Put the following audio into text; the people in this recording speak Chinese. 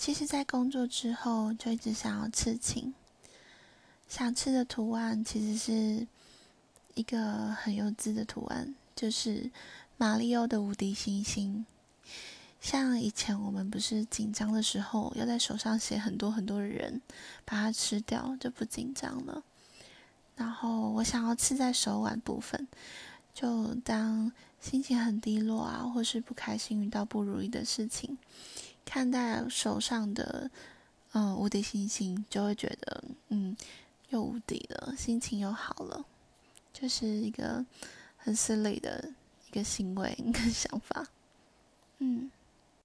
其实，在工作之后，就一直想要刺青。想刺的图案其实是一个很幼稚的图案，就是马里奥的无敌星星。像以前我们不是紧张的时候，要在手上写很多很多的人，把它吃掉就不紧张了。然后我想要刺在手腕部分，就当心情很低落啊，或是不开心遇到不如意的事情。看待手上的嗯无敌星星，就会觉得嗯又无敌了，心情又好了，就是一个很私底的一个行为一个想法，嗯。